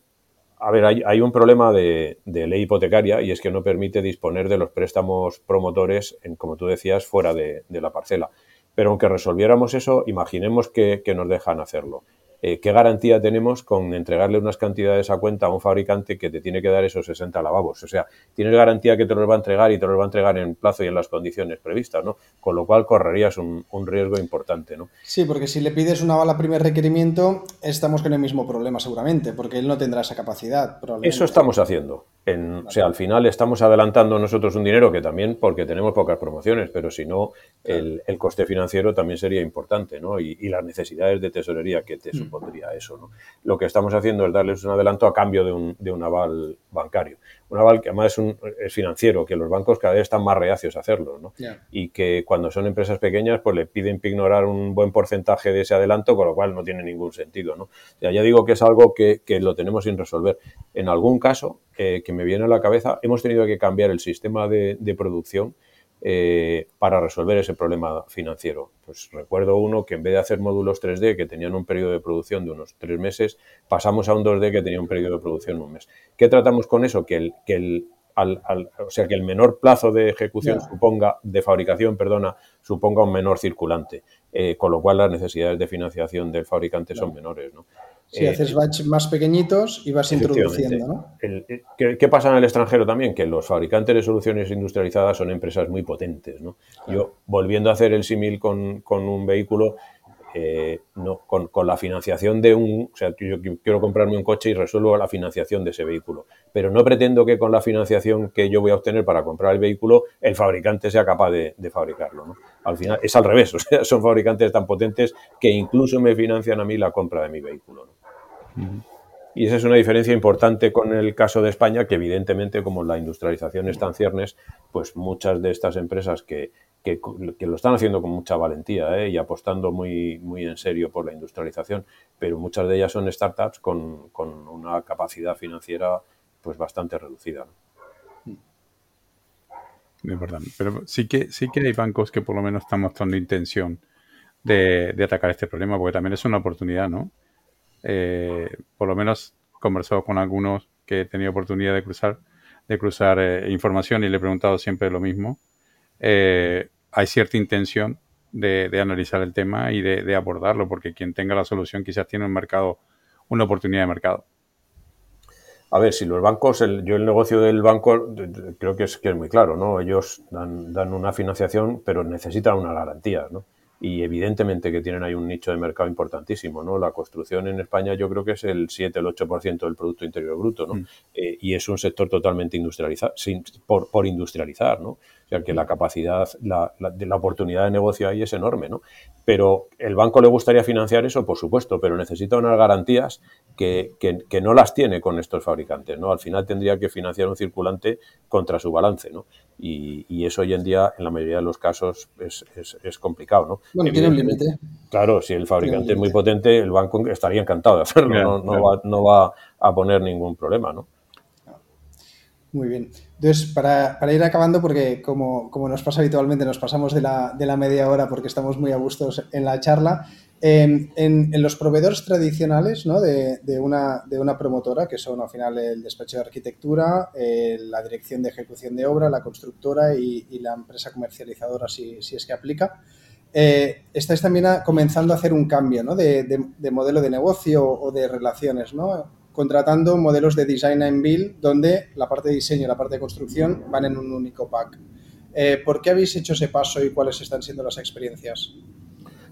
a ver, hay, un problema de, ley hipotecaria y es que no permite disponer de los préstamos promotores, en, como tú decías, fuera de la parcela. Pero aunque resolviéramos eso, imaginemos que, nos dejan hacerlo. Eh, ¿qué garantía tenemos con entregarle unas cantidades a cuenta a un fabricante que te tiene que dar esos 60 lavabos? O sea, tienes garantía que te los va a entregar y te los va a entregar en plazo y en las condiciones previstas, ¿no? Con lo cual correrías un, riesgo importante, ¿no? Sí, porque si le pides una bala primer requerimiento, estamos con el mismo problema seguramente, porque él no tendrá esa capacidad. Eso estamos haciendo. o sea, al final estamos adelantando nosotros un dinero que también, porque tenemos pocas promociones, pero si no, el, coste financiero también sería importante, ¿no? Y, las necesidades de tesorería que te mm pondría eso. ¿no? Lo que estamos haciendo es darles un adelanto a cambio de un, de un aval bancario. Un aval que además es, un, es, financiero, que los bancos cada vez están más reacios a hacerlo. ¿no? Y que cuando son empresas pequeñas, pues le piden ignorar un buen porcentaje de ese adelanto, con lo cual no tiene ningún sentido. ¿no? ya digo que es algo que, que, lo tenemos sin resolver. En algún caso, eh, que me viene a la cabeza, hemos tenido que cambiar el sistema de, de producción eh, para resolver ese problema financiero. Pues recuerdo uno que en vez de hacer módulos 3D que tenían un periodo de producción de unos tres meses, pasamos a un 2D que tenía un periodo de producción de un mes. ¿Qué tratamos con eso? Que el, que el o sea, que el menor plazo de ejecución suponga, de fabricación, perdona, suponga un menor circulante, eh, con lo cual las necesidades de financiación del fabricante son menores, ¿no? Si eh, haces batch más pequeñitos y vas introduciendo, ¿no? ¿qué, pasa en el extranjero también? Que los fabricantes de soluciones industrializadas son empresas muy potentes, ¿no? Yo, volviendo a hacer el símil con, con, un vehículo, eh, no, con, con, la financiación de un... O sea, yo quiero comprarme un coche y resuelvo la financiación de ese vehículo, pero no pretendo que con la financiación que yo voy a obtener para comprar el vehículo, el fabricante sea capaz de, de fabricarlo, ¿no? Al final es al revés, o sea, son fabricantes tan potentes que incluso me financian a mí la compra de mi vehículo, ¿no? Y esa es una diferencia importante con el caso de España, que evidentemente como la industrialización está en ciernes, pues muchas de estas empresas que, lo están haciendo con mucha valentía ¿eh? y apostando muy, muy en serio por la industrialización, pero muchas de ellas son startups con, con una capacidad financiera pues bastante reducida. Es verdad. Pero sí que, sí que hay bancos que por lo menos están mostrando intención de, atacar este problema, porque también es una oportunidad, ¿no? Eh, por lo menos conversado con algunos que he tenido oportunidad de cruzar, de cruzar eh, información y le he preguntado siempre lo mismo. Eh, hay cierta intención de, analizar el tema y de, abordarlo, porque quien tenga la solución quizás tiene un mercado, una oportunidad de mercado. A ver, si los bancos, yo el negocio del banco creo que es, que es muy claro, ¿no? Ellos dan, dan una financiación, pero necesitan una garantía, ¿no? Y evidentemente que tienen ahí un nicho de mercado importantísimo, ¿no? La construcción en España yo creo que es el 7, el 8% del Producto Interior Bruto, ¿no? Mm. Eh, y es un sector totalmente industrializado, sin, por, por, industrializar, ¿no? O sea, que la capacidad, la, la, la, oportunidad de negocio ahí es enorme, ¿no? Pero el banco le gustaría financiar eso, por supuesto, pero necesita unas garantías que, que, no las tiene con estos fabricantes, ¿no? Al final tendría que financiar un circulante contra su balance, ¿no? Y, y eso hoy en día, en la mayoría de los casos, es, es, es complicado, ¿no? Bueno, tiene un límite. Claro, si el fabricante es muy potente, el banco estaría encantado de hacerlo, no, Va, no, Va, a poner ningún problema, ¿no? Muy bien. Entonces, para, para ir acabando, porque como, como, nos pasa habitualmente, nos pasamos de la, de la, media hora porque estamos muy a gustos en la charla. En, los proveedores tradicionales ¿no? de, de, una, de, una, promotora, que son al final el despacho de arquitectura, eh, la dirección de ejecución de obra, la constructora y, la empresa comercializadora, si, si es que aplica, eh, estáis también comenzando a hacer un cambio ¿no? de, de, modelo de negocio o de relaciones, ¿no? Contratando modelos de design and build donde la parte de diseño y la parte de construcción van en un único pack. Eh, ¿Por qué habéis hecho ese paso y cuáles están siendo las experiencias?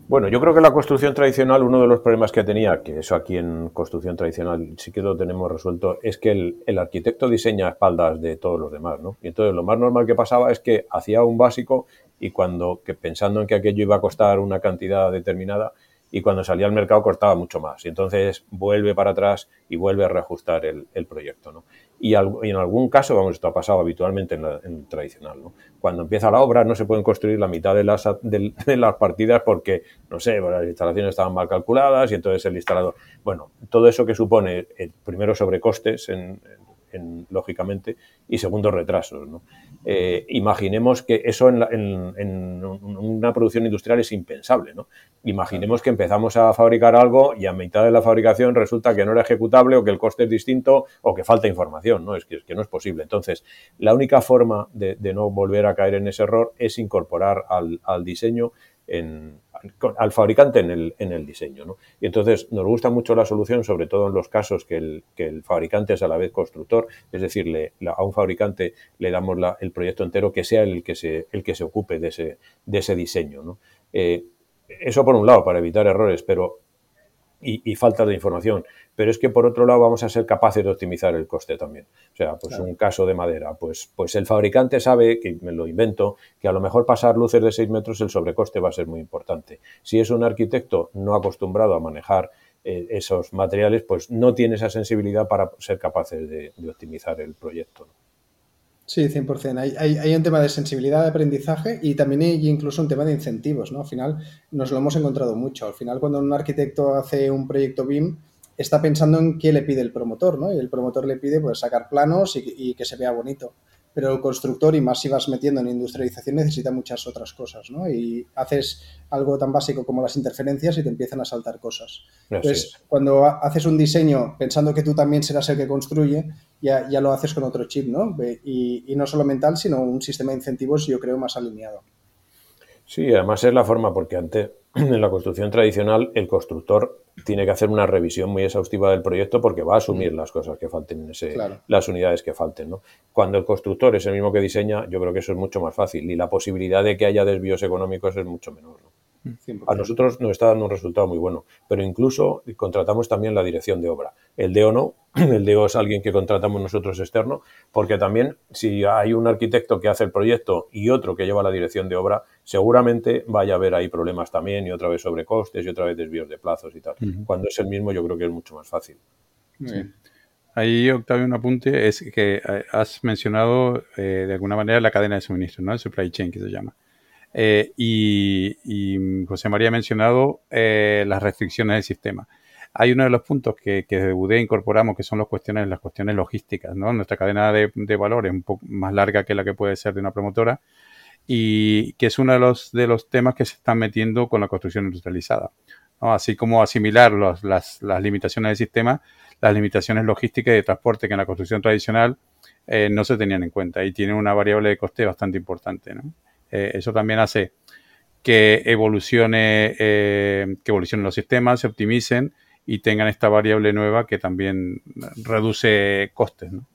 Bueno, yo creo que la construcción tradicional, uno de los problemas que tenía, que eso aquí en construcción tradicional sí que lo tenemos resuelto, es que el, arquitecto diseña a espaldas de todos los demás, ¿no? Y entonces lo más normal que pasaba es que hacía un básico y cuando, que pensando en que aquello iba a costar una cantidad determinada, y cuando salía al mercado cortaba mucho más. Y entonces vuelve para atrás y vuelve a reajustar el, proyecto. ¿no? Y, al, en algún caso, vamos, esto ha pasado habitualmente en, la, tradicional. ¿no? Cuando empieza la obra no se pueden construir la mitad de las, de las partidas porque, no sé, las instalaciones estaban mal calculadas y entonces el instalador... Bueno, todo eso que supone, eh, primero, sobrecostes en, en, lógicamente, y segundo, retrasos. ¿no? Eh, imaginemos que eso en, una producción industrial es impensable. ¿no? Imaginemos que empezamos a fabricar algo y a mitad de la fabricación resulta que no era ejecutable o que el coste es distinto o que falta información. ¿no? Es, que, es que no es posible. Entonces, la única forma de, de, no volver a caer en ese error es incorporar al, al diseño en, al fabricante en el, en el diseño. ¿no? Y entonces nos gusta mucho la solución, sobre todo en los casos que el, que el fabricante es a la vez constructor, es decir, le, a un fabricante le damos el proyecto entero que sea el que se, el que se ocupe de ese, de ese diseño. ¿no? Eh, eso por un lado, para evitar errores, pero y, y falta de información pero es que por otro lado vamos a ser capaces de optimizar el coste también. O sea, pues claro. un caso de madera, pues, pues el fabricante sabe, que me lo invento, que a lo mejor pasar luces de 6 metros el sobrecoste va a ser muy importante. Si es un arquitecto no acostumbrado a manejar eh, esos materiales, pues no tiene esa sensibilidad para ser capaces de, de optimizar el proyecto. Sí, 100%. Hay, hay, hay, un tema de sensibilidad de aprendizaje y también hay incluso un tema de incentivos, ¿no? Al final nos lo hemos encontrado mucho. Al final cuando un arquitecto hace un proyecto BIM, está pensando en qué le pide el promotor, ¿no? Y el promotor le pide pues sacar planos y, y, que se vea bonito. Pero el constructor, y más si vas metiendo en industrialización, necesita muchas otras cosas, ¿no? Y haces algo tan básico como las interferencias y te empiezan a saltar cosas. Entonces, es. cuando haces un diseño pensando que tú también serás el que construye, ya, ya lo haces con otro chip, ¿no? Y, y no solo mental, sino un sistema de incentivos, yo creo, más alineado. Sí, además es la forma, porque antes en la construcción tradicional el constructor tiene que hacer una revisión muy exhaustiva del proyecto porque va a asumir las cosas que falten en ese, claro. las unidades que falten. ¿no? Cuando el constructor es el mismo que diseña, yo creo que eso es mucho más fácil y la posibilidad de que haya desvíos económicos es mucho menor. ¿no? 100%. A nosotros nos está dando un resultado muy bueno, pero incluso contratamos también la dirección de obra. El DEO no, el DEO es alguien que contratamos nosotros externo, porque también si hay un arquitecto que hace el proyecto y otro que lleva la dirección de obra, seguramente vaya a haber ahí problemas también y otra vez sobre costes y otra vez desvíos de plazos y tal. Uh -huh. Cuando es el mismo yo creo que es mucho más fácil. Ahí, Octavio, un apunte es que eh, has mencionado eh, de alguna manera la cadena de suministro, ¿no? El supply chain que se llama. Eh, y, y, José María ha mencionado eh, las restricciones del sistema. hay uno de los puntos que, que desde Budea incorporamos que son las cuestiones, las cuestiones logísticas, ¿no? Nuestra cadena de, de valor es un poco más larga que la que puede ser de una promotora y que es uno de los, de los temas que se están metiendo con la construcción industrializada. Así como asimilar las, las, limitaciones del sistema, las limitaciones logísticas y de transporte que en la construcción tradicional eh, no se tenían en cuenta y tienen una variable de coste bastante importante. ¿no? Eh, eso también hace que evolucione, eh, que evolucionen los sistemas, se optimicen y tengan esta variable nueva que también reduce costes. ¿no?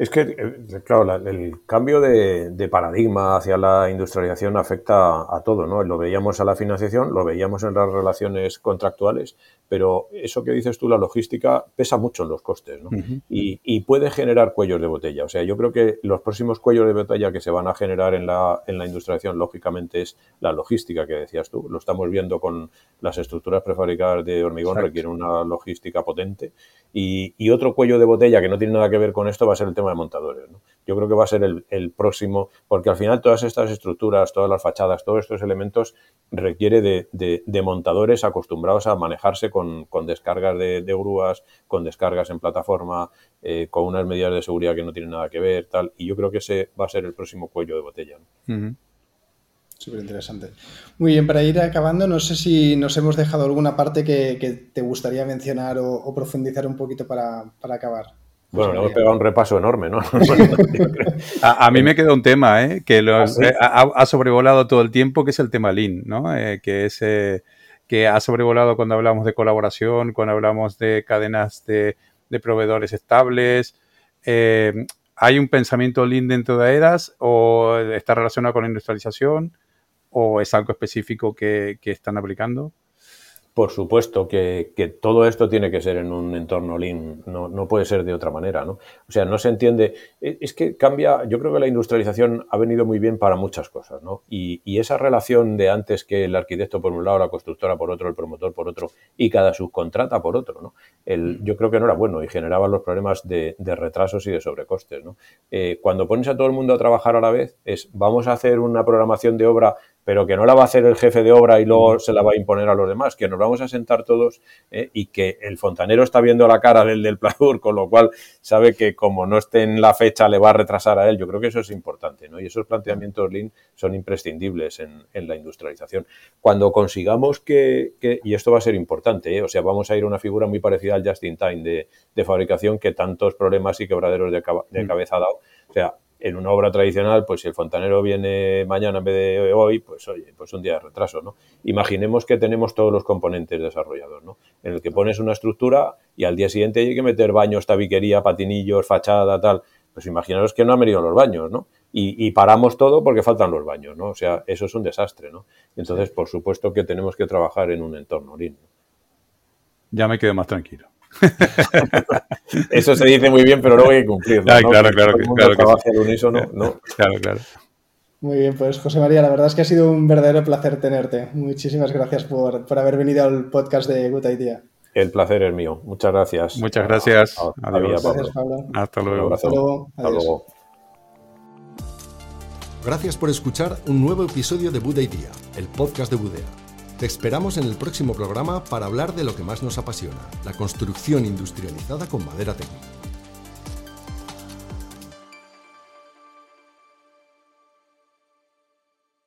Es que, eh, claro, el cambio de, paradigma hacia la industrialización afecta a todo, ¿no? Lo veíamos a la financiación, lo veíamos en las relaciones contractuales, pero eso que dices tú, la logística, pesa mucho en los costes, ¿no? y, puede generar cuellos de botella. O sea, yo creo que los próximos cuellos de botella que se van a generar en la, en la industrialización, lógicamente, es la logística que decías tú. Lo estamos viendo con las estructuras prefabricadas de hormigón, requieren una logística potente. Y, y otro cuello de botella que no tiene nada que ver con esto va a ser el tema de montadores. Yo creo que va a ser el, próximo, porque al final todas estas estructuras, todas las fachadas, todos estos elementos requiere de, montadores acostumbrados a manejarse con, descargas de, grúas, con descargas en plataforma, eh, con unas medidas de seguridad que no tienen nada que ver, tal. Y yo creo que ese va a ser el próximo cuello de botella. Súper interesante. Muy bien, para ir acabando, no sé si nos hemos dejado alguna parte que, te gustaría mencionar o, profundizar un poquito para acabar. Bueno, le hemos pegado un repaso enorme, ¿no? a, mí me queda un tema, ¿eh? Que ¿Ah, eh, ha, sobrevolado todo el tiempo, que es el tema Lean, ¿no? Eh, que es eh, que ha sobrevolado cuando hablamos de colaboración, cuando hablamos de cadenas de, proveedores estables. ¿Hay un pensamiento Lean dentro de ERAS o está relacionado con la industrialización o es algo específico que están aplicando? Por supuesto que, todo esto tiene que ser en un entorno lean, no, no, puede ser de otra manera, ¿no? O sea, no se entiende, e, es que cambia, yo creo que la industrialización ha venido muy bien para muchas cosas, ¿no? Y, esa relación de antes que el arquitecto por un lado, la constructora por otro, el promotor por otro y cada subcontrata por otro, ¿no? El, yo creo que no era bueno y generaba los problemas de, retrasos y de sobrecostes, ¿no? Eh, cuando pones a todo el mundo a trabajar a la vez, es vamos a hacer una programación de obra pero que no la va a hacer el jefe de obra y luego se la va a imponer a los demás, que nos vamos a sentar todos eh, y que el fontanero está viendo la cara del del pladur, con lo cual sabe que como no esté en la fecha le va a retrasar a él. Yo creo que eso es importante, ¿no? Y esos planteamientos Lean son imprescindibles en, la industrialización. Cuando consigamos que, y esto va a ser importante, ¿eh? o sea, vamos a ir a una figura muy parecida al just in time de, fabricación que tantos problemas y quebraderos de, de mm. cabeza ha dado. O sea, en una obra tradicional, pues si el fontanero viene mañana en vez de hoy, pues oye, pues un día de retraso, ¿no? Imaginemos que tenemos todos los componentes desarrollados, ¿no? En el que pones una estructura y al día siguiente hay que meter baños, tabiquería, patinillos, fachada, tal. Pues imaginaros que no han venido los baños, ¿no? Y, paramos todo porque faltan los baños, ¿no? O sea, eso es un desastre, ¿no? Entonces, por supuesto que tenemos que trabajar en un entorno lean. Ya me quedo más tranquilo. Eso se dice muy bien, pero luego hay que cumplirlo. Claro, claro, claro. Claro, claro. Muy bien, pues José María, la verdad es que ha sido un verdadero placer tenerte. Muchísimas gracias por, haber venido al podcast de Good Idea. El placer es mío. Muchas gracias. Muchas gracias. Adiós. Gracias, Pablo. Hasta luego. Hasta luego. Hasta luego. Gracias por escuchar un nuevo episodio de Buda Idea, el podcast de Budea. Te esperamos en el próximo programa para hablar de lo que más nos apasiona, la construcción industrializada con madera técnica.